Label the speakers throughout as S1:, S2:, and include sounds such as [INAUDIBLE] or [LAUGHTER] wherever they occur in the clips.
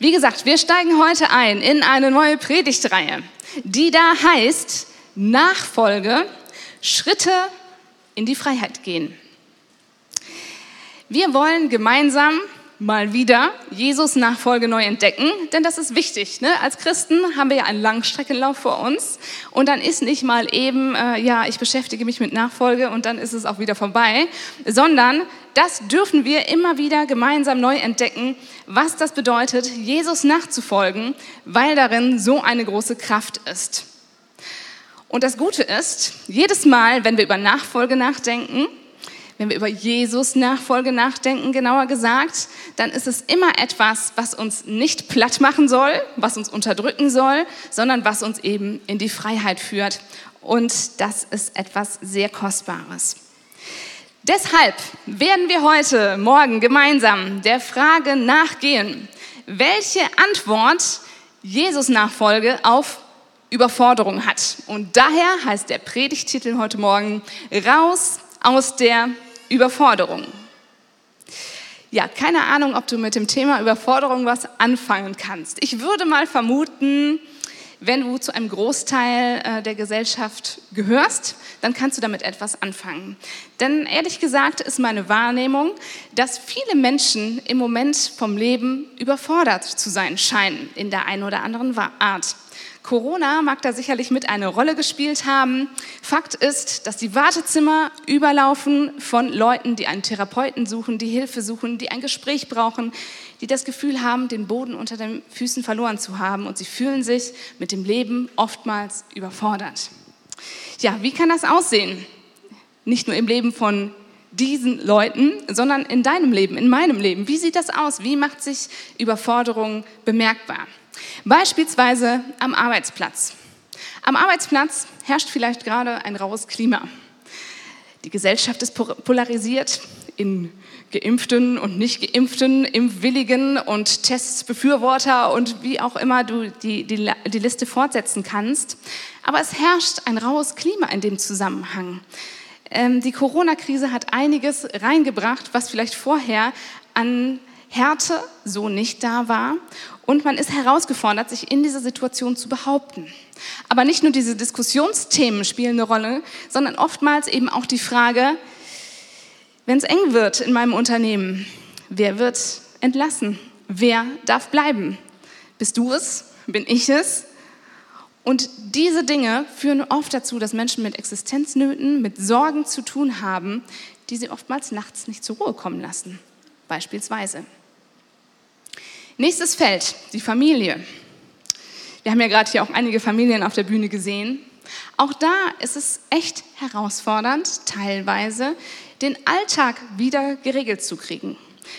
S1: Wie gesagt, wir steigen heute ein in eine neue Predigtreihe, die da heißt Nachfolge, Schritte in die Freiheit gehen. Wir wollen gemeinsam mal wieder Jesus Nachfolge neu entdecken, denn das ist wichtig. Ne? Als Christen haben wir ja einen Langstreckenlauf vor uns und dann ist nicht mal eben, äh, ja, ich beschäftige mich mit Nachfolge und dann ist es auch wieder vorbei, sondern das dürfen wir immer wieder gemeinsam neu entdecken, was das bedeutet, Jesus nachzufolgen, weil darin so eine große Kraft ist. Und das Gute ist, jedes Mal, wenn wir über Nachfolge nachdenken, wenn wir über Jesus Nachfolge nachdenken, genauer gesagt, dann ist es immer etwas, was uns nicht platt machen soll, was uns unterdrücken soll, sondern was uns eben in die Freiheit führt. Und das ist etwas sehr Kostbares. Deshalb werden wir heute Morgen gemeinsam der Frage nachgehen, welche Antwort Jesus Nachfolge auf Überforderung hat. Und daher heißt der Predigtitel heute Morgen Raus aus der Überforderung. Ja, keine Ahnung, ob du mit dem Thema Überforderung was anfangen kannst. Ich würde mal vermuten, wenn du zu einem Großteil äh, der Gesellschaft gehörst, dann kannst du damit etwas anfangen. Denn ehrlich gesagt ist meine Wahrnehmung, dass viele Menschen im Moment vom Leben überfordert zu sein scheinen, in der einen oder anderen Art. Corona mag da sicherlich mit eine Rolle gespielt haben. Fakt ist, dass die Wartezimmer überlaufen von Leuten, die einen Therapeuten suchen, die Hilfe suchen, die ein Gespräch brauchen, die das Gefühl haben, den Boden unter den Füßen verloren zu haben und sie fühlen sich mit dem Leben oftmals überfordert. Ja, wie kann das aussehen? Nicht nur im Leben von diesen Leuten, sondern in deinem Leben, in meinem Leben. Wie sieht das aus? Wie macht sich Überforderung bemerkbar? Beispielsweise am Arbeitsplatz. Am Arbeitsplatz herrscht vielleicht gerade ein raues Klima. Die Gesellschaft ist polarisiert in Geimpften und Nicht-Geimpften, Impfwilligen und Testbefürworter und wie auch immer du die, die, die Liste fortsetzen kannst. Aber es herrscht ein raues Klima in dem Zusammenhang. Ähm, die Corona-Krise hat einiges reingebracht, was vielleicht vorher an Härte so nicht da war. Und man ist herausgefordert, sich in dieser Situation zu behaupten. Aber nicht nur diese Diskussionsthemen spielen eine Rolle, sondern oftmals eben auch die Frage, wenn es eng wird in meinem Unternehmen, wer wird entlassen? Wer darf bleiben? Bist du es? Bin ich es? Und diese Dinge führen oft dazu, dass Menschen mit Existenznöten, mit Sorgen zu tun haben, die sie oftmals nachts nicht zur Ruhe kommen lassen. Beispielsweise. Nächstes Feld, die Familie. Wir haben ja gerade hier auch einige Familien auf der Bühne gesehen. Auch da ist es echt herausfordernd, teilweise den Alltag wieder geregelt zu kriegen.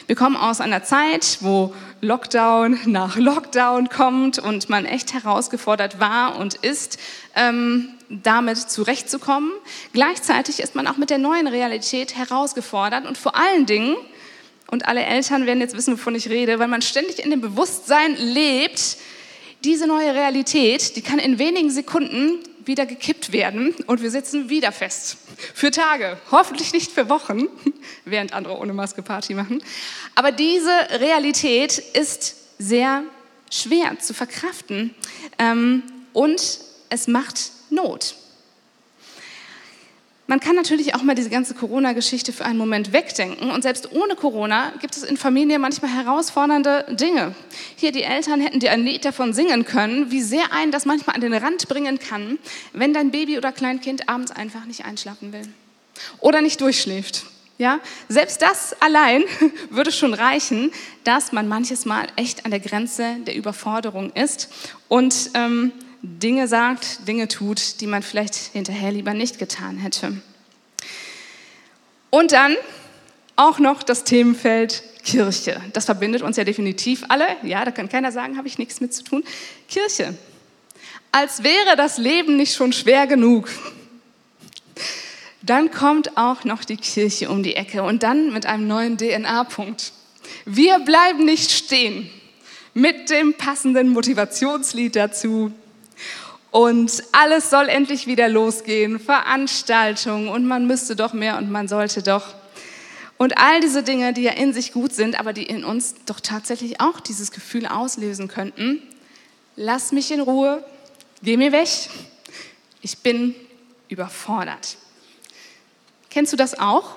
S1: Wir kommen aus einer Zeit, wo Lockdown nach Lockdown kommt und man echt herausgefordert war und ist, ähm, damit zurechtzukommen. Gleichzeitig ist man auch mit der neuen Realität herausgefordert und vor allen Dingen und alle Eltern werden jetzt wissen, wovon ich rede, weil man ständig in dem Bewusstsein lebt, diese neue Realität, die kann in wenigen Sekunden wieder gekippt werden und wir sitzen wieder fest. Für Tage, hoffentlich nicht für Wochen, [LAUGHS] während andere ohne Maske Party machen. Aber diese Realität ist sehr schwer zu verkraften ähm, und es macht Not. Man kann natürlich auch mal diese ganze Corona-Geschichte für einen Moment wegdenken. Und selbst ohne Corona gibt es in Familien manchmal herausfordernde Dinge. Hier, die Eltern hätten dir ein Lied davon singen können, wie sehr einen das manchmal an den Rand bringen kann, wenn dein Baby oder Kleinkind abends einfach nicht einschlafen will oder nicht durchschläft. Ja, selbst das allein [LAUGHS] würde schon reichen, dass man manches Mal echt an der Grenze der Überforderung ist und ähm, Dinge sagt, Dinge tut, die man vielleicht hinterher lieber nicht getan hätte. Und dann auch noch das Themenfeld Kirche. Das verbindet uns ja definitiv alle. Ja, da kann keiner sagen, habe ich nichts mit zu tun. Kirche. Als wäre das Leben nicht schon schwer genug. Dann kommt auch noch die Kirche um die Ecke und dann mit einem neuen DNA-Punkt. Wir bleiben nicht stehen mit dem passenden Motivationslied dazu. Und alles soll endlich wieder losgehen, Veranstaltungen und man müsste doch mehr und man sollte doch. Und all diese Dinge, die ja in sich gut sind, aber die in uns doch tatsächlich auch dieses Gefühl auslösen könnten, lass mich in Ruhe, geh mir weg, ich bin überfordert. Kennst du das auch?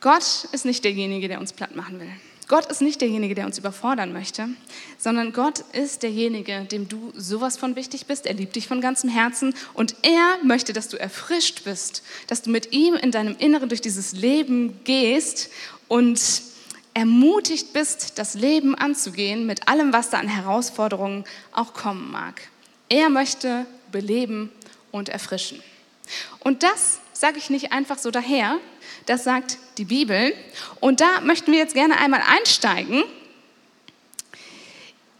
S1: Gott ist nicht derjenige, der uns platt machen will. Gott ist nicht derjenige, der uns überfordern möchte, sondern Gott ist derjenige, dem du sowas von wichtig bist. Er liebt dich von ganzem Herzen und er möchte, dass du erfrischt bist, dass du mit ihm in deinem Inneren durch dieses Leben gehst und ermutigt bist, das Leben anzugehen mit allem, was da an Herausforderungen auch kommen mag. Er möchte beleben und erfrischen. Und das sage ich nicht einfach so daher, das sagt die Bibel. Und da möchten wir jetzt gerne einmal einsteigen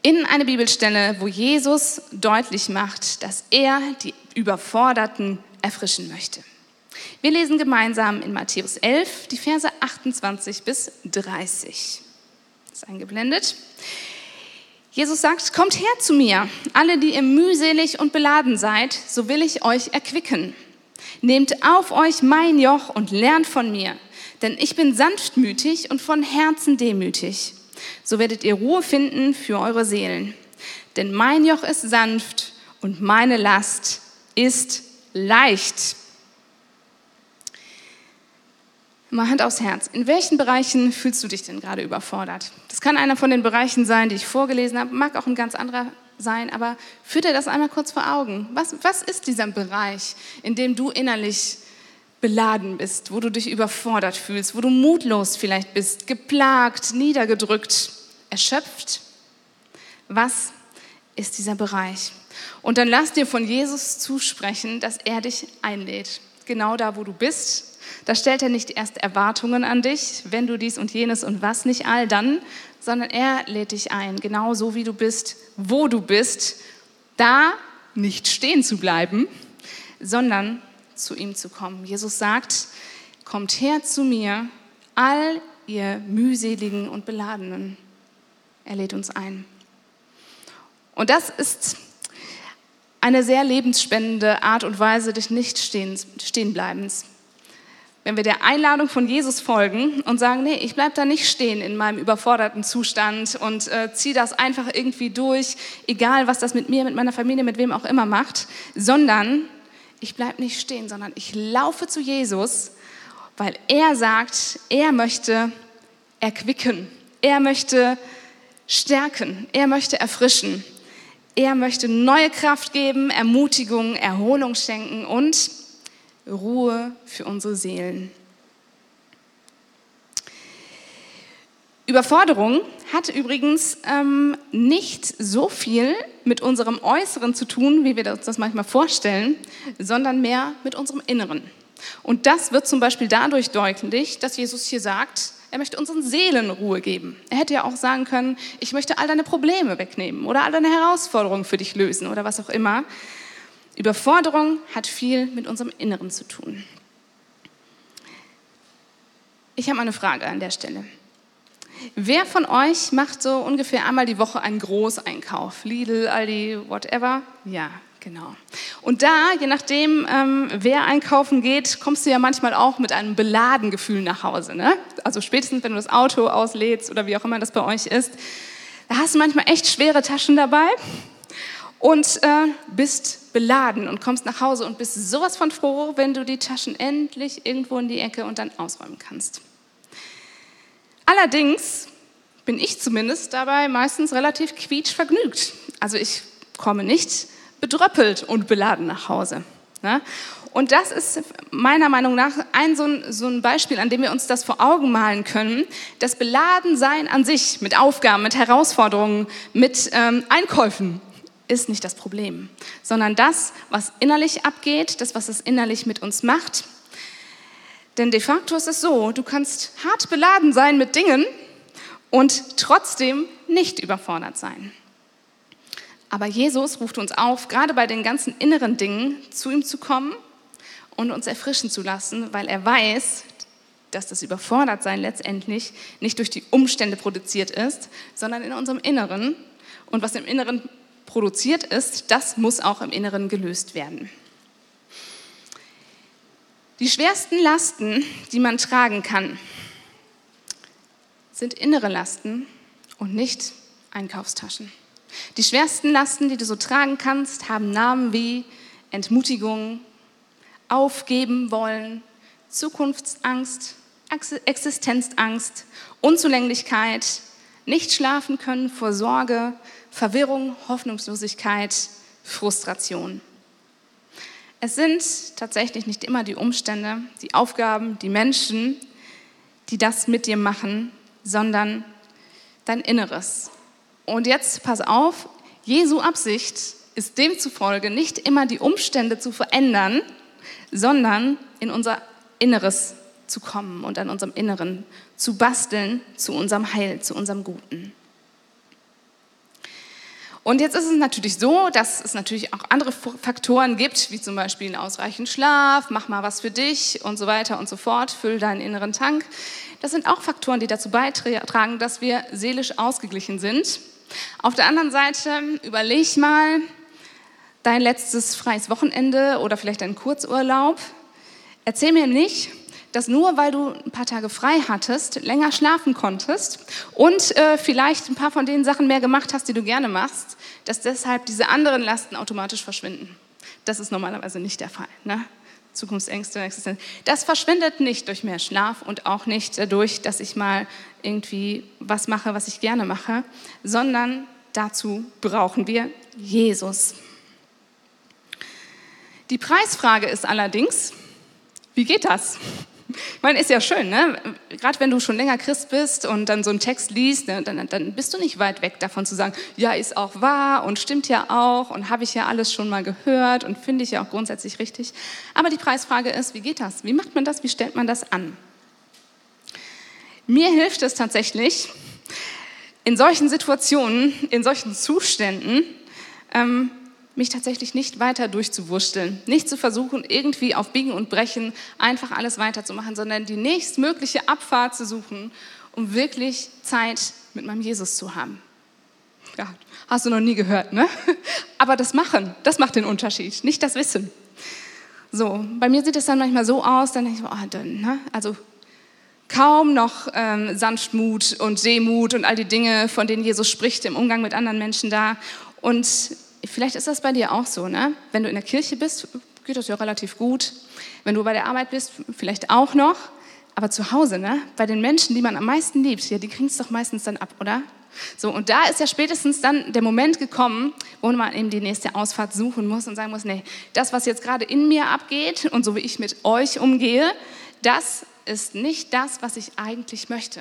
S1: in eine Bibelstelle, wo Jesus deutlich macht, dass er die Überforderten erfrischen möchte. Wir lesen gemeinsam in Matthäus 11 die Verse 28 bis 30. Das ist eingeblendet. Jesus sagt, kommt her zu mir, alle, die ihr mühselig und beladen seid, so will ich euch erquicken. Nehmt auf euch mein Joch und lernt von mir, denn ich bin sanftmütig und von Herzen demütig. So werdet ihr Ruhe finden für eure Seelen. Denn mein Joch ist sanft und meine Last ist leicht. Mal Hand aufs Herz. In welchen Bereichen fühlst du dich denn gerade überfordert? Das kann einer von den Bereichen sein, die ich vorgelesen habe, mag auch ein ganz anderer sein, aber führ dir das einmal kurz vor Augen. Was, was ist dieser Bereich, in dem du innerlich beladen bist, wo du dich überfordert fühlst, wo du mutlos vielleicht bist, geplagt, niedergedrückt, erschöpft? Was ist dieser Bereich? Und dann lass dir von Jesus zusprechen, dass er dich einlädt, genau da, wo du bist, da stellt er nicht erst Erwartungen an dich, wenn du dies und jenes und was nicht all dann, sondern er lädt dich ein, genau so wie du bist, wo du bist, da nicht stehen zu bleiben, sondern zu ihm zu kommen. Jesus sagt, kommt her zu mir, all ihr mühseligen und beladenen. Er lädt uns ein. Und das ist eine sehr lebensspendende Art und Weise des Nicht-Stehenbleibens wenn wir der Einladung von Jesus folgen und sagen, nee, ich bleibe da nicht stehen in meinem überforderten Zustand und äh, ziehe das einfach irgendwie durch, egal was das mit mir, mit meiner Familie, mit wem auch immer macht, sondern ich bleibe nicht stehen, sondern ich laufe zu Jesus, weil er sagt, er möchte erquicken, er möchte stärken, er möchte erfrischen, er möchte neue Kraft geben, Ermutigung, Erholung schenken und Ruhe für unsere Seelen. Überforderung hat übrigens ähm, nicht so viel mit unserem Äußeren zu tun, wie wir uns das manchmal vorstellen, sondern mehr mit unserem Inneren. Und das wird zum Beispiel dadurch deutlich, dass Jesus hier sagt, er möchte unseren Seelen Ruhe geben. Er hätte ja auch sagen können, ich möchte all deine Probleme wegnehmen oder all deine Herausforderungen für dich lösen oder was auch immer. Überforderung hat viel mit unserem Inneren zu tun. Ich habe eine Frage an der Stelle. Wer von euch macht so ungefähr einmal die Woche einen Großeinkauf? Lidl, Aldi, whatever? Ja, genau. Und da, je nachdem, ähm, wer einkaufen geht, kommst du ja manchmal auch mit einem beladen Gefühl nach Hause. Ne? Also spätestens, wenn du das Auto auslädst oder wie auch immer das bei euch ist, da hast du manchmal echt schwere Taschen dabei und äh, bist beladen und kommst nach Hause und bist sowas von froh, wenn du die Taschen endlich irgendwo in die Ecke und dann ausräumen kannst. Allerdings bin ich zumindest dabei meistens relativ quietschvergnügt. Also ich komme nicht bedröppelt und beladen nach Hause. Ne? Und das ist meiner Meinung nach ein so, ein so, ein Beispiel, an dem wir uns das vor Augen malen können. Das Beladensein an sich mit Aufgaben, mit Herausforderungen, mit ähm, Einkäufen ist nicht das Problem, sondern das, was innerlich abgeht, das, was es innerlich mit uns macht. Denn de facto ist es so, du kannst hart beladen sein mit Dingen und trotzdem nicht überfordert sein. Aber Jesus ruft uns auf, gerade bei den ganzen inneren Dingen zu ihm zu kommen und uns erfrischen zu lassen, weil er weiß, dass das Überfordertsein letztendlich nicht durch die Umstände produziert ist, sondern in unserem Inneren. Und was im Inneren produziert ist, das muss auch im Inneren gelöst werden. Die schwersten Lasten, die man tragen kann, sind innere Lasten und nicht Einkaufstaschen. Die schwersten Lasten, die du so tragen kannst, haben Namen wie Entmutigung, Aufgeben wollen, Zukunftsangst, Existenzangst, Unzulänglichkeit, nicht schlafen können vor Sorge, Verwirrung, Hoffnungslosigkeit, Frustration. Es sind tatsächlich nicht immer die Umstände, die Aufgaben, die Menschen, die das mit dir machen, sondern dein Inneres. Und jetzt pass auf, Jesu Absicht ist demzufolge nicht immer die Umstände zu verändern, sondern in unser Inneres zu kommen und an unserem Inneren zu basteln, zu unserem Heil, zu unserem Guten. Und jetzt ist es natürlich so, dass es natürlich auch andere Faktoren gibt, wie zum Beispiel einen ausreichend Schlaf, mach mal was für dich und so weiter und so fort, füll deinen inneren Tank. Das sind auch Faktoren, die dazu beitragen, dass wir seelisch ausgeglichen sind. Auf der anderen Seite überleg mal dein letztes freies Wochenende oder vielleicht deinen Kurzurlaub. Erzähl mir nicht, dass nur weil du ein paar Tage frei hattest, länger schlafen konntest und äh, vielleicht ein paar von den Sachen mehr gemacht hast, die du gerne machst, dass deshalb diese anderen Lasten automatisch verschwinden. Das ist normalerweise nicht der Fall. Ne? Zukunftsängste, Existenz. Das verschwindet nicht durch mehr Schlaf und auch nicht dadurch, dass ich mal irgendwie was mache, was ich gerne mache, sondern dazu brauchen wir Jesus. Die Preisfrage ist allerdings, wie geht das? Ich meine, ist ja schön, ne? Gerade wenn du schon länger Christ bist und dann so einen Text liest, ne, dann, dann, bist du nicht weit weg davon zu sagen, ja, ist auch wahr und stimmt ja auch und habe ich ja alles schon mal gehört und finde ich ja auch grundsätzlich richtig. Aber die Preisfrage ist, wie geht das? Wie macht man das? Wie stellt man das an? Mir hilft es tatsächlich, in solchen Situationen, in solchen Zuständen, ähm, mich tatsächlich nicht weiter durchzuwurschteln, nicht zu versuchen, irgendwie auf Biegen und Brechen einfach alles weiterzumachen, sondern die nächstmögliche Abfahrt zu suchen, um wirklich Zeit mit meinem Jesus zu haben. Ja, hast du noch nie gehört, ne? [LAUGHS] Aber das Machen, das macht den Unterschied, nicht das Wissen. So, bei mir sieht es dann manchmal so aus, dann denke ich, oh, dann, ne? also kaum noch ähm, Sanftmut und Demut und all die Dinge, von denen Jesus spricht im Umgang mit anderen Menschen da. Und Vielleicht ist das bei dir auch so, ne? Wenn du in der Kirche bist, geht das ja relativ gut. Wenn du bei der Arbeit bist, vielleicht auch noch. Aber zu Hause, ne? Bei den Menschen, die man am meisten liebt, ja, die kriegen es doch meistens dann ab, oder? So, und da ist ja spätestens dann der Moment gekommen, wo man eben die nächste Ausfahrt suchen muss und sagen muss, nee, das, was jetzt gerade in mir abgeht und so wie ich mit euch umgehe, das ist nicht das, was ich eigentlich möchte.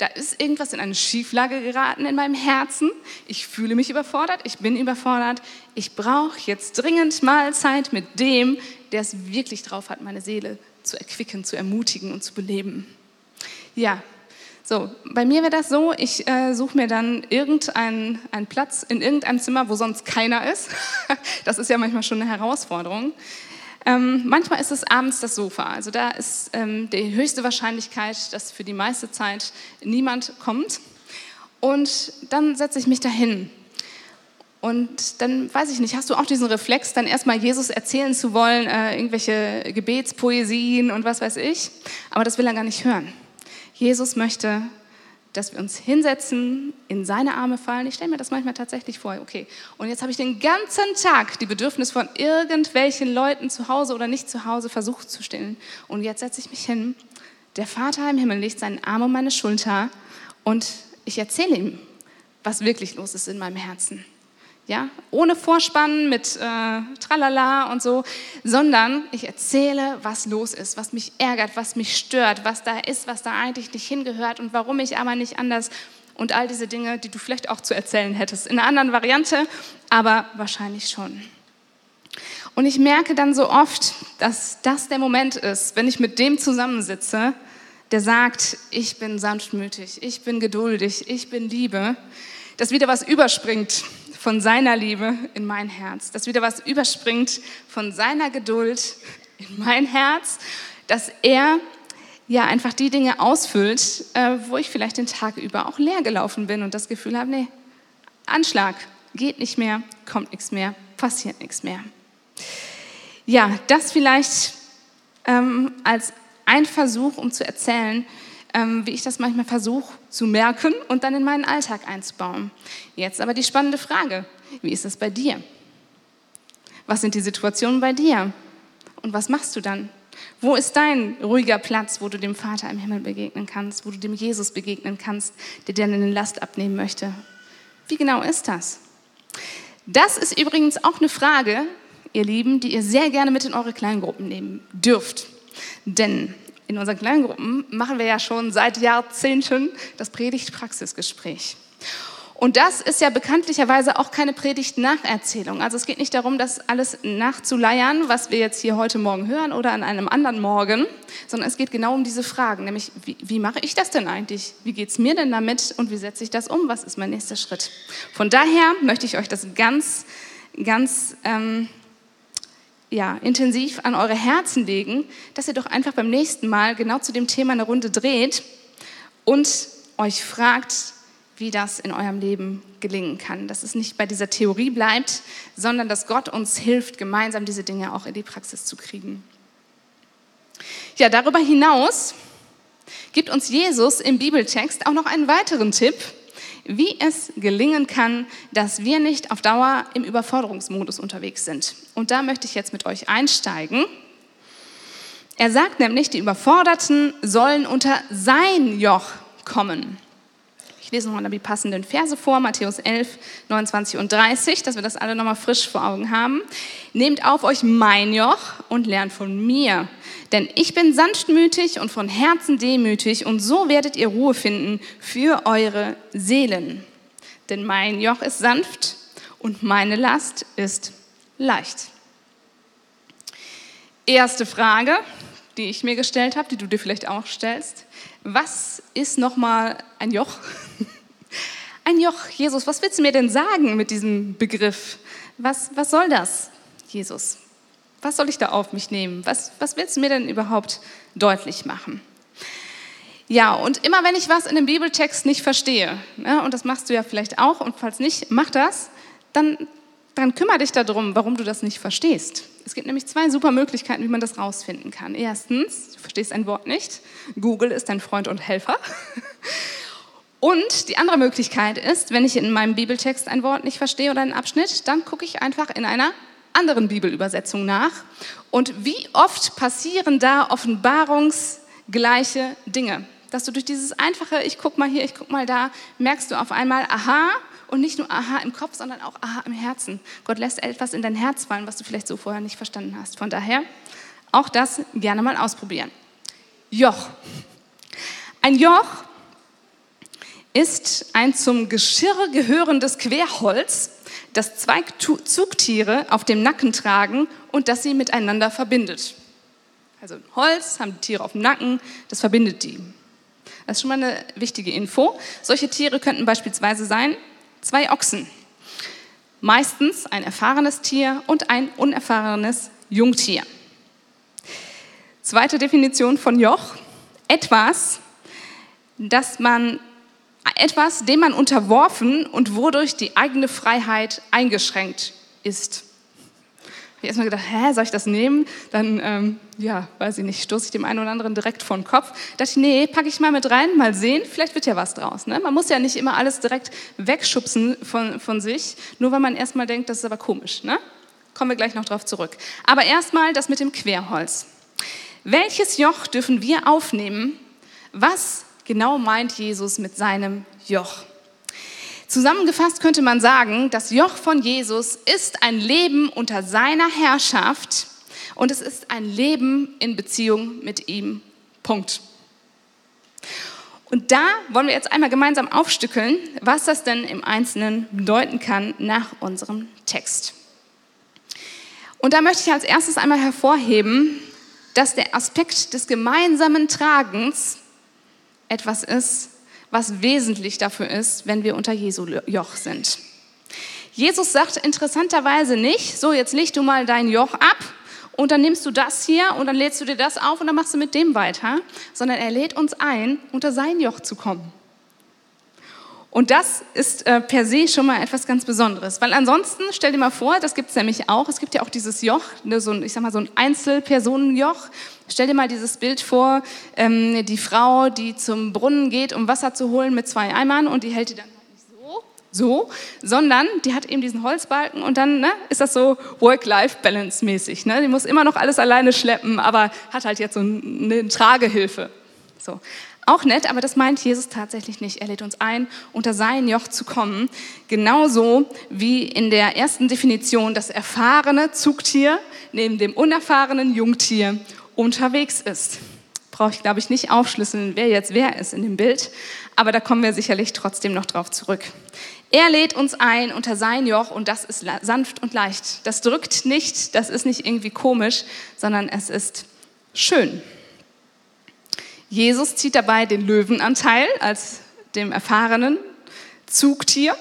S1: Da ist irgendwas in eine Schieflage geraten in meinem Herzen. Ich fühle mich überfordert, ich bin überfordert. Ich brauche jetzt dringend mal Zeit mit dem, der es wirklich drauf hat, meine Seele zu erquicken, zu ermutigen und zu beleben. Ja, so, bei mir wäre das so, ich äh, suche mir dann irgendeinen einen Platz in irgendeinem Zimmer, wo sonst keiner ist. [LAUGHS] das ist ja manchmal schon eine Herausforderung. Ähm, manchmal ist es abends das Sofa. Also da ist ähm, die höchste Wahrscheinlichkeit, dass für die meiste Zeit niemand kommt. Und dann setze ich mich dahin. Und dann weiß ich nicht, hast du auch diesen Reflex, dann erstmal Jesus erzählen zu wollen, äh, irgendwelche Gebetspoesien und was weiß ich. Aber das will er gar nicht hören. Jesus möchte dass wir uns hinsetzen, in seine Arme fallen. Ich stelle mir das manchmal tatsächlich vor, okay, und jetzt habe ich den ganzen Tag die Bedürfnisse von irgendwelchen Leuten zu Hause oder nicht zu Hause versucht zu stillen. Und jetzt setze ich mich hin, der Vater im Himmel legt seinen Arm um meine Schulter und ich erzähle ihm, was wirklich los ist in meinem Herzen ja, ohne Vorspann mit äh, Tralala und so, sondern ich erzähle, was los ist, was mich ärgert, was mich stört, was da ist, was da eigentlich nicht hingehört und warum ich aber nicht anders und all diese Dinge, die du vielleicht auch zu erzählen hättest, in einer anderen Variante, aber wahrscheinlich schon. Und ich merke dann so oft, dass das der Moment ist, wenn ich mit dem zusammensitze, der sagt, ich bin sanftmütig, ich bin geduldig, ich bin Liebe, dass wieder was überspringt von seiner Liebe in mein Herz, dass wieder was überspringt von seiner Geduld in mein Herz, dass er ja einfach die Dinge ausfüllt, äh, wo ich vielleicht den Tag über auch leer gelaufen bin und das Gefühl habe, nee, Anschlag, geht nicht mehr, kommt nichts mehr, passiert nichts mehr. Ja, das vielleicht ähm, als ein Versuch, um zu erzählen, ähm, wie ich das manchmal versuche zu merken und dann in meinen Alltag einzubauen. Jetzt aber die spannende Frage, wie ist es bei dir? Was sind die Situationen bei dir? Und was machst du dann? Wo ist dein ruhiger Platz, wo du dem Vater im Himmel begegnen kannst, wo du dem Jesus begegnen kannst, der dir eine Last abnehmen möchte? Wie genau ist das? Das ist übrigens auch eine Frage, ihr Lieben, die ihr sehr gerne mit in eure Kleingruppen nehmen dürft. Denn in unseren Kleingruppen machen wir ja schon seit Jahrzehnten das Predigt-Praxisgespräch. Und das ist ja bekanntlicherweise auch keine Predigt-Nacherzählung. Also es geht nicht darum, das alles nachzuleiern, was wir jetzt hier heute Morgen hören oder an einem anderen Morgen, sondern es geht genau um diese Fragen, nämlich wie, wie mache ich das denn eigentlich? Wie geht es mir denn damit und wie setze ich das um? Was ist mein nächster Schritt? Von daher möchte ich euch das ganz, ganz ähm, ja, intensiv an eure Herzen legen, dass ihr doch einfach beim nächsten Mal genau zu dem Thema eine Runde dreht und euch fragt, wie das in eurem Leben gelingen kann. Dass es nicht bei dieser Theorie bleibt, sondern dass Gott uns hilft, gemeinsam diese Dinge auch in die Praxis zu kriegen. Ja, darüber hinaus gibt uns Jesus im Bibeltext auch noch einen weiteren Tipp, wie es gelingen kann, dass wir nicht auf Dauer im Überforderungsmodus unterwegs sind. Und da möchte ich jetzt mit euch einsteigen. Er sagt nämlich, die Überforderten sollen unter sein Joch kommen. Ich lese nochmal die passenden Verse vor, Matthäus 11, 29 und 30, dass wir das alle nochmal frisch vor Augen haben. Nehmt auf euch mein Joch und lernt von mir, denn ich bin sanftmütig und von Herzen demütig und so werdet ihr Ruhe finden für eure Seelen. Denn mein Joch ist sanft und meine Last ist leicht. Erste Frage, die ich mir gestellt habe, die du dir vielleicht auch stellst. Was ist nochmal ein Joch? [LAUGHS] Ein Joch, Jesus, was willst du mir denn sagen mit diesem Begriff? Was, was soll das, Jesus? Was soll ich da auf mich nehmen? Was, was willst du mir denn überhaupt deutlich machen? Ja, und immer wenn ich was in dem Bibeltext nicht verstehe, ne, und das machst du ja vielleicht auch, und falls nicht, mach das, dann, dann kümmere dich darum, warum du das nicht verstehst. Es gibt nämlich zwei super Möglichkeiten, wie man das rausfinden kann. Erstens, du verstehst ein Wort nicht. Google ist dein Freund und Helfer. [LAUGHS] Und die andere Möglichkeit ist, wenn ich in meinem Bibeltext ein Wort nicht verstehe oder einen Abschnitt, dann gucke ich einfach in einer anderen Bibelübersetzung nach. Und wie oft passieren da offenbarungsgleiche Dinge? Dass du durch dieses einfache, ich guck mal hier, ich guck mal da, merkst du auf einmal, aha, und nicht nur aha im Kopf, sondern auch aha im Herzen. Gott lässt etwas in dein Herz fallen, was du vielleicht so vorher nicht verstanden hast. Von daher auch das gerne mal ausprobieren. Joch. Ein Joch ist ein zum Geschirr gehörendes Querholz, das zwei Zugtiere auf dem Nacken tragen und das sie miteinander verbindet. Also Holz haben die Tiere auf dem Nacken, das verbindet die. Das ist schon mal eine wichtige Info. Solche Tiere könnten beispielsweise sein zwei Ochsen. Meistens ein erfahrenes Tier und ein unerfahrenes Jungtier. Zweite Definition von Joch. Etwas, das man, etwas, dem man unterworfen und wodurch die eigene Freiheit eingeschränkt ist habe ich erstmal gedacht, hä, soll ich das nehmen? Dann, ähm, ja, weiß ich nicht, stoße ich dem einen oder anderen direkt vor den Kopf. Da dachte ich, nee, packe ich mal mit rein, mal sehen, vielleicht wird ja was draus. Ne? Man muss ja nicht immer alles direkt wegschubsen von, von sich, nur weil man erstmal denkt, das ist aber komisch. Ne? Kommen wir gleich noch drauf zurück. Aber erstmal das mit dem Querholz. Welches Joch dürfen wir aufnehmen? Was genau meint Jesus mit seinem Joch? Zusammengefasst könnte man sagen, das Joch von Jesus ist ein Leben unter seiner Herrschaft und es ist ein Leben in Beziehung mit ihm. Punkt. Und da wollen wir jetzt einmal gemeinsam aufstückeln, was das denn im Einzelnen bedeuten kann nach unserem Text. Und da möchte ich als erstes einmal hervorheben, dass der Aspekt des gemeinsamen Tragens etwas ist, was wesentlich dafür ist, wenn wir unter Jesu Joch sind. Jesus sagt interessanterweise nicht, so jetzt leg du mal dein Joch ab und dann nimmst du das hier und dann lädst du dir das auf und dann machst du mit dem weiter, sondern er lädt uns ein, unter sein Joch zu kommen. Und das ist äh, per se schon mal etwas ganz Besonderes, weil ansonsten, stell dir mal vor, das gibt es nämlich auch, es gibt ja auch dieses Joch, ne, so ein, ich sag mal so ein Einzelpersonenjoch. Stell dir mal dieses Bild vor, ähm, die Frau, die zum Brunnen geht, um Wasser zu holen mit zwei Eimern und die hält die dann nicht so, so, sondern die hat eben diesen Holzbalken und dann ne, ist das so Work-Life-Balance mäßig. Ne? Die muss immer noch alles alleine schleppen, aber hat halt jetzt so eine Tragehilfe. So. Auch nett, aber das meint Jesus tatsächlich nicht. Er lädt uns ein, unter sein Joch zu kommen. Genauso wie in der ersten Definition das erfahrene Zugtier neben dem unerfahrenen Jungtier unterwegs ist. Brauche ich, glaube ich, nicht aufschlüsseln, wer jetzt wer ist in dem Bild, aber da kommen wir sicherlich trotzdem noch drauf zurück. Er lädt uns ein unter sein Joch und das ist sanft und leicht. Das drückt nicht, das ist nicht irgendwie komisch, sondern es ist schön. Jesus zieht dabei den Löwenanteil als dem erfahrenen Zugtier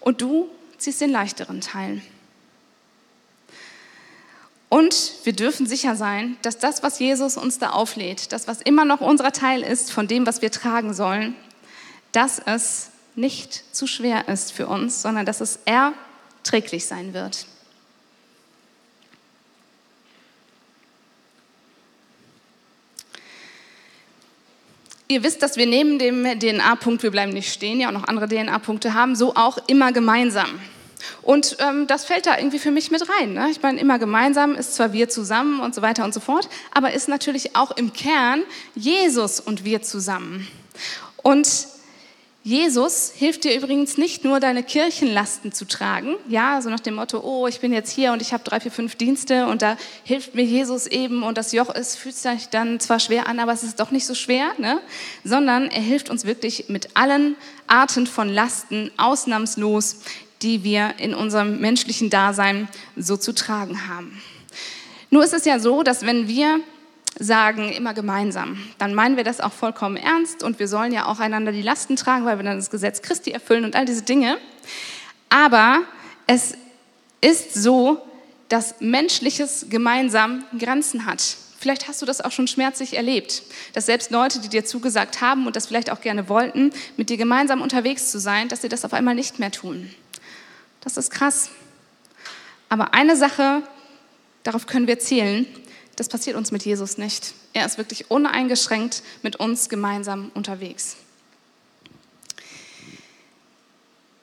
S1: und du ziehst den leichteren Teil. Und wir dürfen sicher sein, dass das, was Jesus uns da auflädt, das, was immer noch unser Teil ist von dem, was wir tragen sollen, dass es nicht zu schwer ist für uns, sondern dass es erträglich sein wird. Ihr wisst, dass wir neben dem DNA-Punkt, wir bleiben nicht stehen, ja auch noch andere DNA-Punkte haben, so auch immer gemeinsam. Und ähm, das fällt da irgendwie für mich mit rein. Ne? Ich meine, immer gemeinsam ist zwar wir zusammen und so weiter und so fort, aber ist natürlich auch im Kern Jesus und wir zusammen. Und Jesus hilft dir übrigens nicht nur, deine Kirchenlasten zu tragen, ja, so nach dem Motto, oh, ich bin jetzt hier und ich habe drei, vier, fünf Dienste und da hilft mir Jesus eben und das Joch ist, fühlt sich dann zwar schwer an, aber es ist doch nicht so schwer, ne? sondern er hilft uns wirklich mit allen Arten von Lasten ausnahmslos, die wir in unserem menschlichen Dasein so zu tragen haben. Nur ist es ja so, dass wenn wir sagen, immer gemeinsam. Dann meinen wir das auch vollkommen ernst und wir sollen ja auch einander die Lasten tragen, weil wir dann das Gesetz Christi erfüllen und all diese Dinge. Aber es ist so, dass menschliches gemeinsam Grenzen hat. Vielleicht hast du das auch schon schmerzlich erlebt, dass selbst Leute, die dir zugesagt haben und das vielleicht auch gerne wollten, mit dir gemeinsam unterwegs zu sein, dass sie das auf einmal nicht mehr tun. Das ist krass. Aber eine Sache, darauf können wir zählen, das passiert uns mit Jesus nicht. Er ist wirklich uneingeschränkt mit uns gemeinsam unterwegs.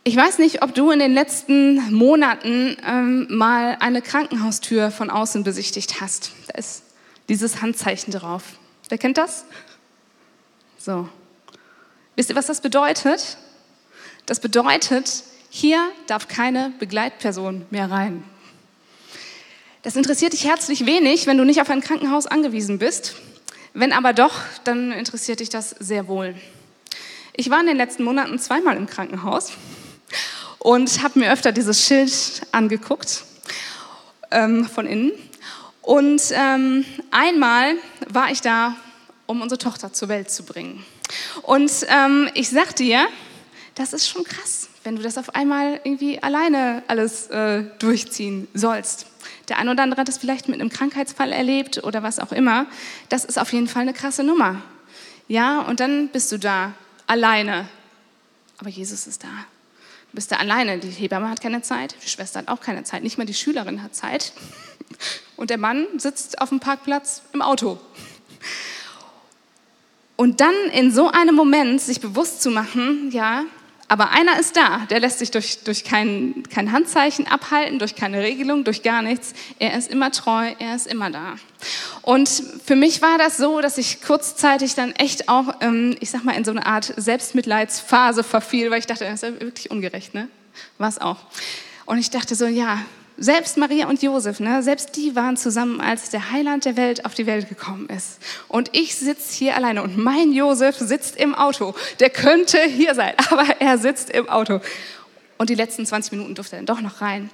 S1: Ich weiß nicht, ob du in den letzten Monaten ähm, mal eine Krankenhaustür von außen besichtigt hast. Da ist dieses Handzeichen drauf. Wer kennt das? So. Wisst ihr, was das bedeutet? Das bedeutet, hier darf keine Begleitperson mehr rein. Das interessiert dich herzlich wenig, wenn du nicht auf ein Krankenhaus angewiesen bist. Wenn aber doch, dann interessiert dich das sehr wohl. Ich war in den letzten Monaten zweimal im Krankenhaus und habe mir öfter dieses Schild angeguckt ähm, von innen. Und ähm, einmal war ich da, um unsere Tochter zur Welt zu bringen. Und ähm, ich sag dir, das ist schon krass, wenn du das auf einmal irgendwie alleine alles äh, durchziehen sollst. Der eine oder andere hat es vielleicht mit einem Krankheitsfall erlebt oder was auch immer. Das ist auf jeden Fall eine krasse Nummer. Ja, und dann bist du da alleine. Aber Jesus ist da. Du bist da alleine. Die Hebamme hat keine Zeit, die Schwester hat auch keine Zeit, nicht mal die Schülerin hat Zeit. [LAUGHS] Und der Mann sitzt auf dem Parkplatz im Auto. Und dann in so einem Moment sich bewusst zu machen, ja, aber einer ist da, der lässt sich durch, durch kein, kein Handzeichen abhalten, durch keine Regelung, durch gar nichts. Er ist immer treu, er ist immer da. Und für mich war das so, dass ich kurzzeitig dann echt auch, ähm, ich sag mal, in so eine Art Selbstmitleidsphase verfiel, weil ich dachte, das ist ja wirklich ungerecht, ne? War es auch. Und ich dachte so, ja, selbst Maria und Josef, ne, selbst die waren zusammen, als der Heiland der Welt auf die Welt gekommen ist. Und ich sitze hier alleine und mein Josef sitzt im Auto. Der könnte hier sein, [LAUGHS] aber er sitzt im Auto. Und die letzten 20 Minuten durfte er dann doch noch rein.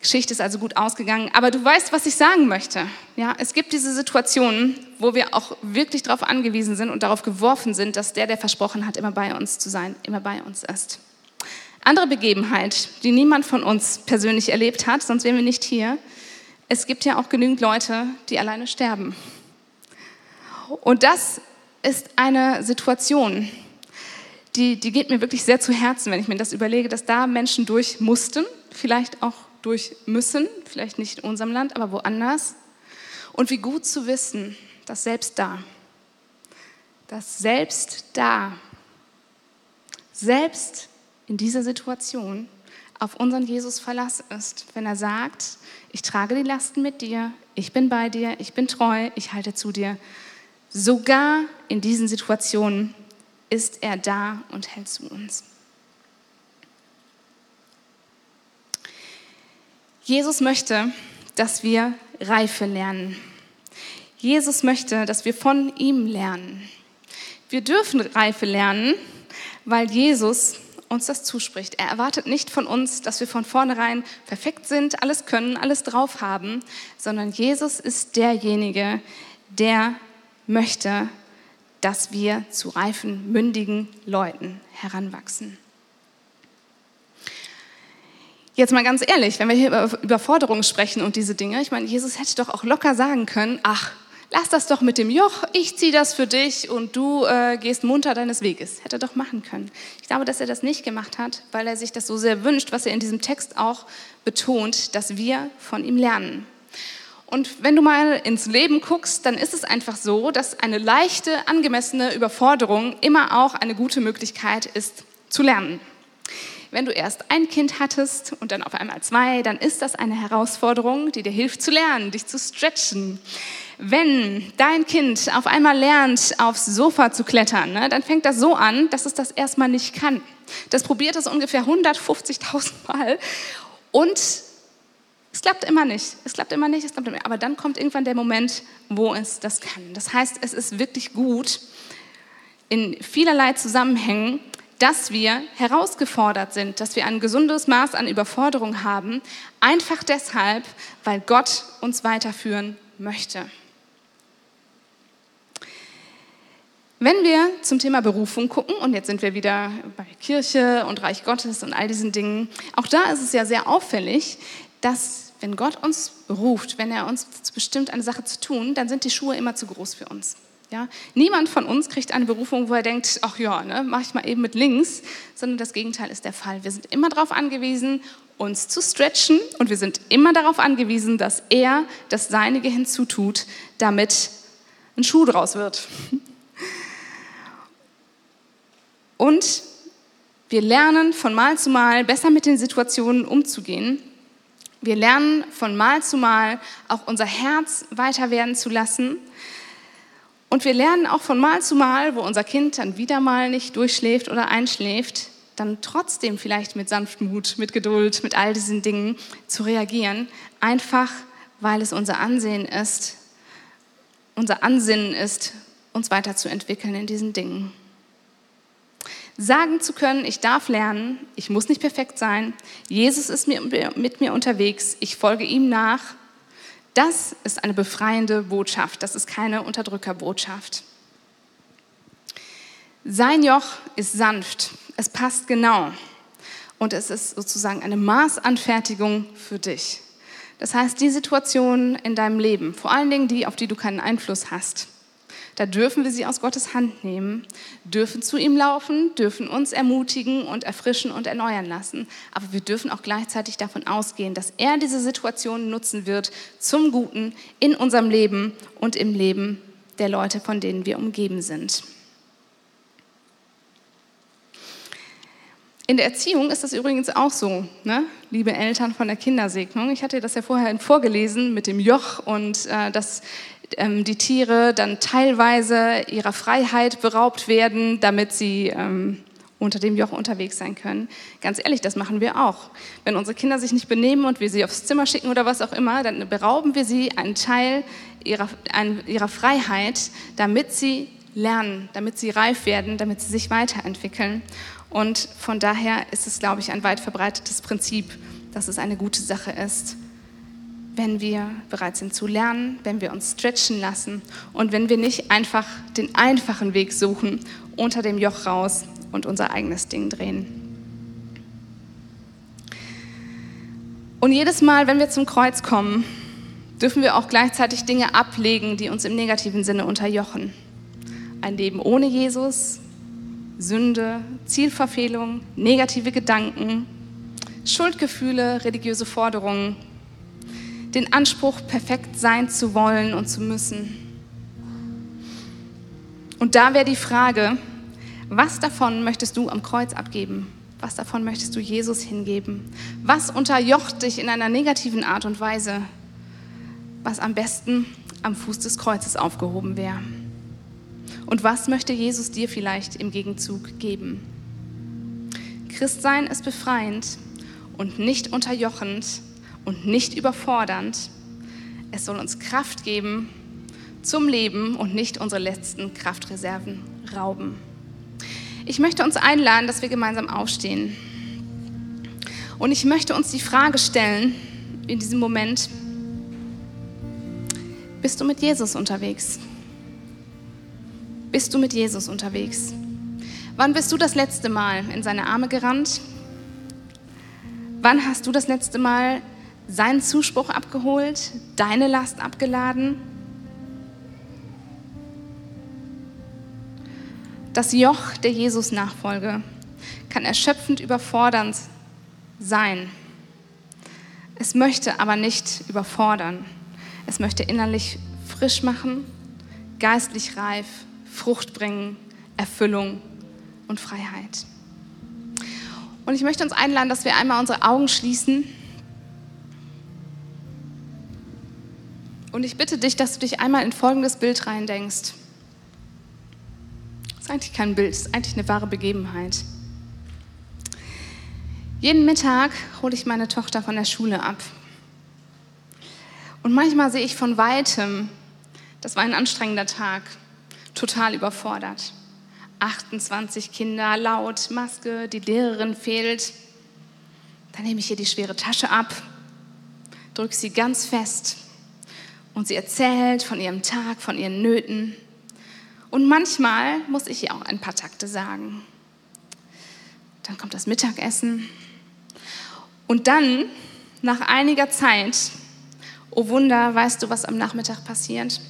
S1: Geschichte ist also gut ausgegangen. Aber du weißt, was ich sagen möchte. Ja, es gibt diese Situationen, wo wir auch wirklich darauf angewiesen sind und darauf geworfen sind, dass der, der versprochen hat, immer bei uns zu sein, immer bei uns ist. Andere Begebenheit, die niemand von uns persönlich erlebt hat, sonst wären wir nicht hier. Es gibt ja auch genügend Leute, die alleine sterben. Und das ist eine Situation, die, die geht mir wirklich sehr zu Herzen, wenn ich mir das überlege, dass da Menschen durch mussten, vielleicht auch durch müssen, vielleicht nicht in unserem Land, aber woanders. Und wie gut zu wissen, dass selbst da, dass selbst da, selbst in dieser Situation auf unseren Jesus Verlass ist, wenn er sagt, ich trage die Lasten mit dir, ich bin bei dir, ich bin treu, ich halte zu dir. Sogar in diesen Situationen ist er da und hält zu uns. Jesus möchte, dass wir Reife lernen. Jesus möchte, dass wir von ihm lernen. Wir dürfen Reife lernen, weil Jesus uns das zuspricht. Er erwartet nicht von uns, dass wir von vornherein perfekt sind, alles können, alles drauf haben, sondern Jesus ist derjenige, der möchte, dass wir zu reifen, mündigen Leuten heranwachsen. Jetzt mal ganz ehrlich, wenn wir hier über Überforderungen sprechen und diese Dinge, ich meine, Jesus hätte doch auch locker sagen können, ach, lass das doch mit dem Joch, ich ziehe das für dich und du äh, gehst munter deines Weges. Hätte er doch machen können. Ich glaube, dass er das nicht gemacht hat, weil er sich das so sehr wünscht, was er in diesem Text auch betont, dass wir von ihm lernen. Und wenn du mal ins Leben guckst, dann ist es einfach so, dass eine leichte, angemessene Überforderung immer auch eine gute Möglichkeit ist, zu lernen. Wenn du erst ein Kind hattest und dann auf einmal zwei, dann ist das eine Herausforderung, die dir hilft zu lernen, dich zu stretchen. Wenn dein Kind auf einmal lernt, aufs Sofa zu klettern, ne, dann fängt das so an, dass es das erstmal nicht kann. Das probiert es ungefähr 150.000 [LAUGHS] Mal und es klappt immer nicht. Es klappt immer nicht, es klappt immer nicht. Aber dann kommt irgendwann der Moment, wo es das kann. Das heißt, es ist wirklich gut in vielerlei Zusammenhängen, dass wir herausgefordert sind, dass wir ein gesundes Maß an Überforderung haben, einfach deshalb, weil Gott uns weiterführen möchte. Wenn wir zum Thema Berufung gucken, und jetzt sind wir wieder bei Kirche und Reich Gottes und all diesen Dingen, auch da ist es ja sehr auffällig, dass wenn Gott uns ruft, wenn er uns bestimmt, eine Sache zu tun, dann sind die Schuhe immer zu groß für uns. Ja? Niemand von uns kriegt eine Berufung, wo er denkt, ach ja, ne, mache ich mal eben mit links, sondern das Gegenteil ist der Fall. Wir sind immer darauf angewiesen, uns zu stretchen und wir sind immer darauf angewiesen, dass er das Seinige hinzutut, damit ein Schuh draus wird. Und wir lernen von Mal zu Mal besser mit den Situationen umzugehen wir lernen von Mal zu Mal auch unser Herz weiter werden zu lassen. Und wir lernen auch von Mal zu Mal, wo unser Kind dann wieder mal nicht durchschläft oder einschläft, dann trotzdem vielleicht mit Sanftmut, mit Geduld, mit all diesen Dingen zu reagieren, einfach weil es unser Ansehen ist, unser Ansinnen ist, uns weiterzuentwickeln in diesen Dingen. Sagen zu können, ich darf lernen, ich muss nicht perfekt sein, Jesus ist mit mir unterwegs, ich folge ihm nach, das ist eine befreiende Botschaft, das ist keine Unterdrückerbotschaft. Sein Joch ist sanft, es passt genau und es ist sozusagen eine Maßanfertigung für dich. Das heißt, die Situationen in deinem Leben, vor allen Dingen die, auf die du keinen Einfluss hast, da dürfen wir sie aus Gottes Hand nehmen, dürfen zu ihm laufen, dürfen uns ermutigen und erfrischen und erneuern lassen. Aber wir dürfen auch gleichzeitig davon ausgehen, dass er diese Situation nutzen wird zum Guten in unserem Leben und im Leben der Leute, von denen wir umgeben sind. In der Erziehung ist das übrigens auch so, ne? liebe Eltern von der Kindersegnung. Ich hatte das ja vorher vorgelesen mit dem Joch und äh, dass ähm, die Tiere dann teilweise ihrer Freiheit beraubt werden, damit sie ähm, unter dem Joch unterwegs sein können. Ganz ehrlich, das machen wir auch. Wenn unsere Kinder sich nicht benehmen und wir sie aufs Zimmer schicken oder was auch immer, dann berauben wir sie einen Teil ihrer, einen, ihrer Freiheit, damit sie lernen, damit sie reif werden, damit sie sich weiterentwickeln. Und von daher ist es, glaube ich, ein weit verbreitetes Prinzip, dass es eine gute Sache ist, wenn wir bereit sind zu lernen, wenn wir uns stretchen lassen und wenn wir nicht einfach den einfachen Weg suchen, unter dem Joch raus und unser eigenes Ding drehen. Und jedes Mal, wenn wir zum Kreuz kommen, dürfen wir auch gleichzeitig Dinge ablegen, die uns im negativen Sinne unterjochen. Ein Leben ohne Jesus, Sünde, Zielverfehlung, negative Gedanken, Schuldgefühle, religiöse Forderungen, den Anspruch, perfekt sein zu wollen und zu müssen. Und da wäre die Frage, was davon möchtest du am Kreuz abgeben? Was davon möchtest du Jesus hingeben? Was unterjocht dich in einer negativen Art und Weise, was am besten am Fuß des Kreuzes aufgehoben wäre? Und was möchte Jesus dir vielleicht im Gegenzug geben? Christsein ist befreiend und nicht unterjochend und nicht überfordernd. Es soll uns Kraft geben zum Leben und nicht unsere letzten Kraftreserven rauben. Ich möchte uns einladen, dass wir gemeinsam aufstehen. Und ich möchte uns die Frage stellen in diesem Moment, bist du mit Jesus unterwegs? Bist du mit Jesus unterwegs? Wann bist du das letzte Mal in seine Arme gerannt? Wann hast du das letzte Mal seinen Zuspruch abgeholt, deine Last abgeladen? Das Joch der Jesus-Nachfolge kann erschöpfend überfordernd sein. Es möchte aber nicht überfordern. Es möchte innerlich frisch machen, geistlich reif, Frucht bringen, Erfüllung und Freiheit. Und ich möchte uns einladen, dass wir einmal unsere Augen schließen. Und ich bitte dich, dass du dich einmal in folgendes Bild reindenkst. Das ist eigentlich kein Bild, das ist eigentlich eine wahre Begebenheit. Jeden Mittag hole ich meine Tochter von der Schule ab. Und manchmal sehe ich von weitem, das war ein anstrengender Tag, total überfordert. 28 Kinder, laut, Maske, die Lehrerin fehlt. Dann nehme ich ihr die schwere Tasche ab, drücke sie ganz fest und sie erzählt von ihrem Tag, von ihren Nöten. Und manchmal muss ich ihr auch ein paar Takte sagen. Dann kommt das Mittagessen. Und dann, nach einiger Zeit, oh Wunder, weißt du, was am Nachmittag passiert?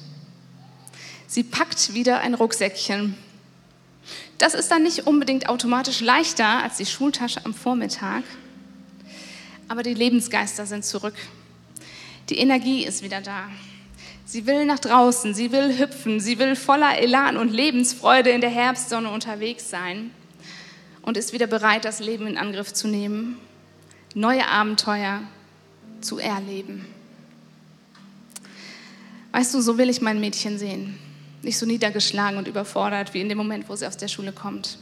S1: Sie packt wieder ein Rucksäckchen. Das ist dann nicht unbedingt automatisch leichter als die Schultasche am Vormittag, aber die Lebensgeister sind zurück. Die Energie ist wieder da. Sie will nach draußen, sie will hüpfen, sie will voller Elan und Lebensfreude in der Herbstsonne unterwegs sein und ist wieder bereit, das Leben in Angriff zu nehmen, neue Abenteuer zu erleben. Weißt du, so will ich mein Mädchen sehen. Nicht so niedergeschlagen und überfordert wie in dem Moment, wo sie aus der Schule kommt,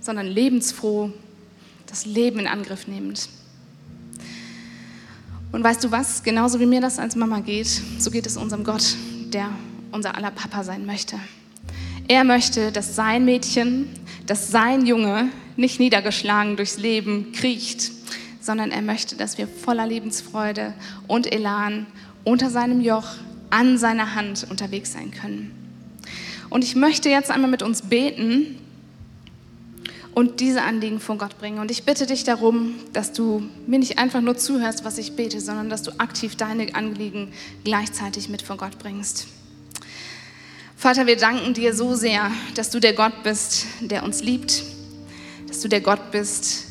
S1: sondern lebensfroh, das Leben in Angriff nehmend. Und weißt du was? Genauso wie mir das als Mama geht, so geht es unserem Gott, der unser aller Papa sein möchte. Er möchte, dass sein Mädchen, dass sein Junge nicht niedergeschlagen durchs Leben kriecht, sondern er möchte, dass wir voller Lebensfreude und Elan unter seinem Joch, an seiner Hand unterwegs sein können. Und ich möchte jetzt einmal mit uns beten, und diese Anliegen vor Gott bringen. Und ich bitte dich darum, dass du mir nicht einfach nur zuhörst, was ich bete, sondern dass du aktiv deine Anliegen gleichzeitig mit vor Gott bringst. Vater, wir danken dir so sehr, dass du der Gott bist, der uns liebt, dass du der Gott bist,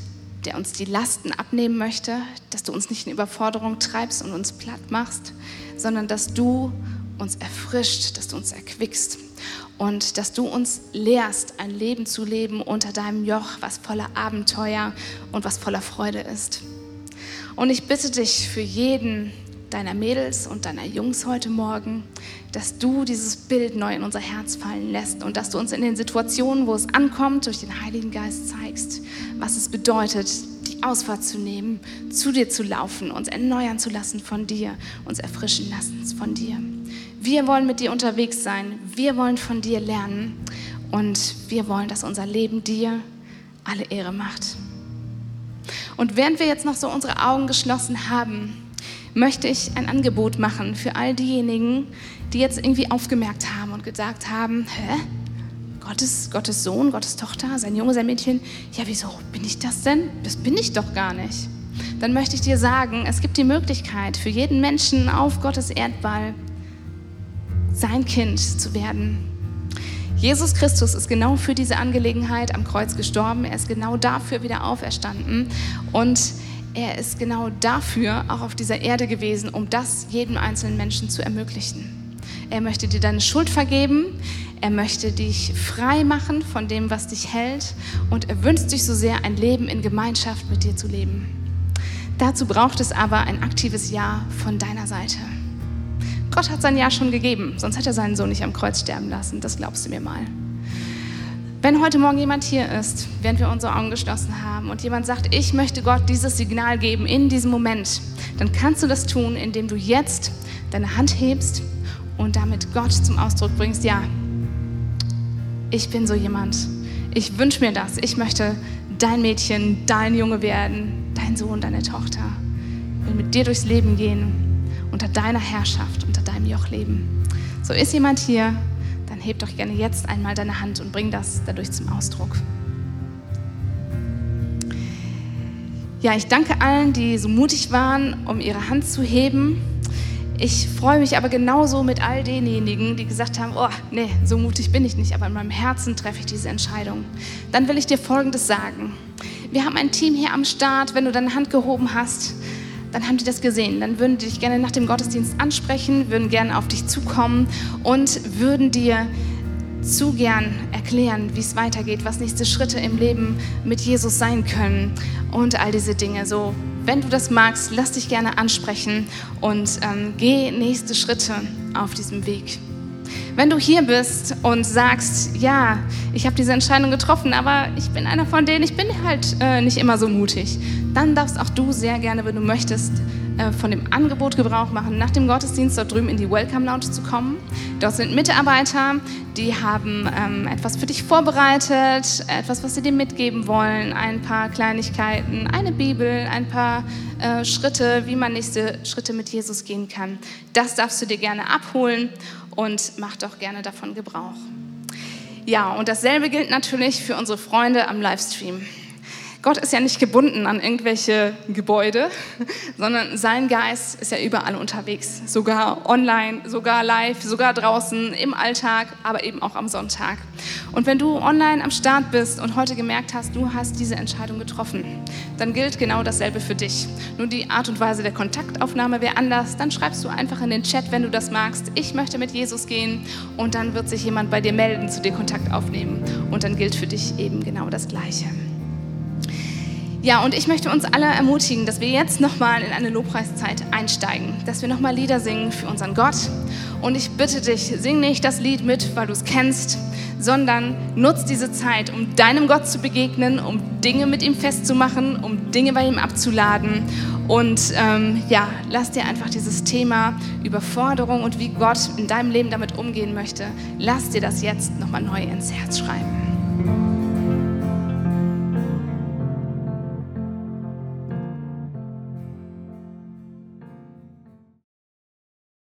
S1: der uns die Lasten abnehmen möchte, dass du uns nicht in Überforderung treibst und uns platt machst, sondern dass du uns erfrischt, dass du uns erquickst und dass du uns lehrst, ein Leben zu leben unter deinem Joch, was voller Abenteuer und was voller Freude ist. Und ich bitte dich für jeden deiner Mädels und deiner Jungs heute Morgen, dass du dieses Bild neu in unser Herz fallen lässt und dass du uns in den Situationen, wo es ankommt, durch den Heiligen Geist zeigst, was es bedeutet, die Ausfahrt zu nehmen, zu dir zu laufen, uns erneuern zu lassen von dir, uns erfrischen lassen von dir. Wir wollen mit dir unterwegs sein. Wir wollen von dir lernen. Und wir wollen, dass unser Leben dir alle Ehre macht. Und während wir jetzt noch so unsere Augen geschlossen haben, möchte ich ein Angebot machen für all diejenigen, die jetzt irgendwie aufgemerkt haben und gesagt haben, hä? Gottes, Gottes Sohn, Gottes Tochter, sein Junge, sein Mädchen, ja, wieso bin ich das denn? Das bin ich doch gar nicht. Dann möchte ich dir sagen, es gibt die Möglichkeit für jeden Menschen auf Gottes Erdball, sein Kind zu werden. Jesus Christus ist genau für diese Angelegenheit am Kreuz gestorben. Er ist genau dafür wieder auferstanden. Und er ist genau dafür auch auf dieser Erde gewesen, um das jedem einzelnen Menschen zu ermöglichen. Er möchte dir deine Schuld vergeben. Er möchte dich frei machen von dem, was dich hält. Und er wünscht sich so sehr, ein Leben in Gemeinschaft mit dir zu leben. Dazu braucht es aber ein aktives Ja von deiner Seite. Gott hat sein Ja schon gegeben, sonst hätte er seinen Sohn nicht am Kreuz sterben lassen. Das glaubst du mir mal. Wenn heute Morgen jemand hier ist, während wir unsere Augen geschlossen haben und jemand sagt, ich möchte Gott dieses Signal geben in diesem Moment, dann kannst du das tun, indem du jetzt deine Hand hebst und damit Gott zum Ausdruck bringst, ja, ich bin so jemand. Ich wünsche mir das. Ich möchte dein Mädchen, dein Junge werden, dein Sohn, deine Tochter. Ich will mit dir durchs Leben gehen, unter deiner Herrschaft, unter deinem Joch leben. So ist jemand hier, dann heb doch gerne jetzt einmal deine Hand und bring das dadurch zum Ausdruck. Ja, ich danke allen, die so mutig waren, um ihre Hand zu heben. Ich freue mich aber genauso mit all denjenigen, die gesagt haben, oh, nee, so mutig bin ich nicht, aber in meinem Herzen treffe ich diese Entscheidung. Dann will ich dir Folgendes sagen. Wir haben ein Team hier am Start, wenn du deine Hand gehoben hast, dann haben die das gesehen. Dann würden die dich gerne nach dem Gottesdienst ansprechen, würden gerne auf dich zukommen und würden dir zu gern erklären, wie es weitergeht, was nächste Schritte im Leben mit Jesus sein können und all diese Dinge. So, wenn du das magst, lass dich gerne ansprechen und ähm, geh nächste Schritte auf diesem Weg. Wenn du hier bist und sagst, ja, ich habe diese Entscheidung getroffen, aber ich bin einer von denen, ich bin halt äh, nicht immer so mutig, dann darfst auch du sehr gerne, wenn du möchtest, äh, von dem Angebot Gebrauch machen, nach dem Gottesdienst dort drüben in die Welcome Lounge zu kommen. Dort sind Mitarbeiter, die haben ähm, etwas für dich vorbereitet, etwas, was sie dir mitgeben wollen, ein paar Kleinigkeiten, eine Bibel, ein paar äh, Schritte, wie man nächste Schritte mit Jesus gehen kann. Das darfst du dir gerne abholen und mach doch gerne davon Gebrauch. Ja, und dasselbe gilt natürlich für unsere Freunde am Livestream. Gott ist ja nicht gebunden an irgendwelche Gebäude, [LAUGHS] sondern sein Geist ist ja überall unterwegs, sogar online, sogar live, sogar draußen, im Alltag, aber eben auch am Sonntag. Und wenn du online am Start bist und heute gemerkt hast, du hast diese Entscheidung getroffen, dann gilt genau dasselbe für dich. Nur die Art und Weise der Kontaktaufnahme wäre anders. Dann schreibst du einfach in den Chat, wenn du das magst, ich möchte mit Jesus gehen und dann wird sich jemand bei dir melden, zu dir Kontakt aufnehmen. Und dann gilt für dich eben genau das Gleiche. Ja, und ich möchte uns alle ermutigen, dass wir jetzt nochmal in eine Lobpreiszeit einsteigen, dass wir nochmal Lieder singen für unseren Gott. Und ich bitte dich, sing nicht das Lied mit, weil du es kennst, sondern nutz diese Zeit, um deinem Gott zu begegnen, um Dinge mit ihm festzumachen, um Dinge bei ihm abzuladen. Und ähm, ja, lass dir einfach dieses Thema Überforderung und wie Gott in deinem Leben damit umgehen möchte, lass dir das jetzt nochmal neu ins Herz schreiben.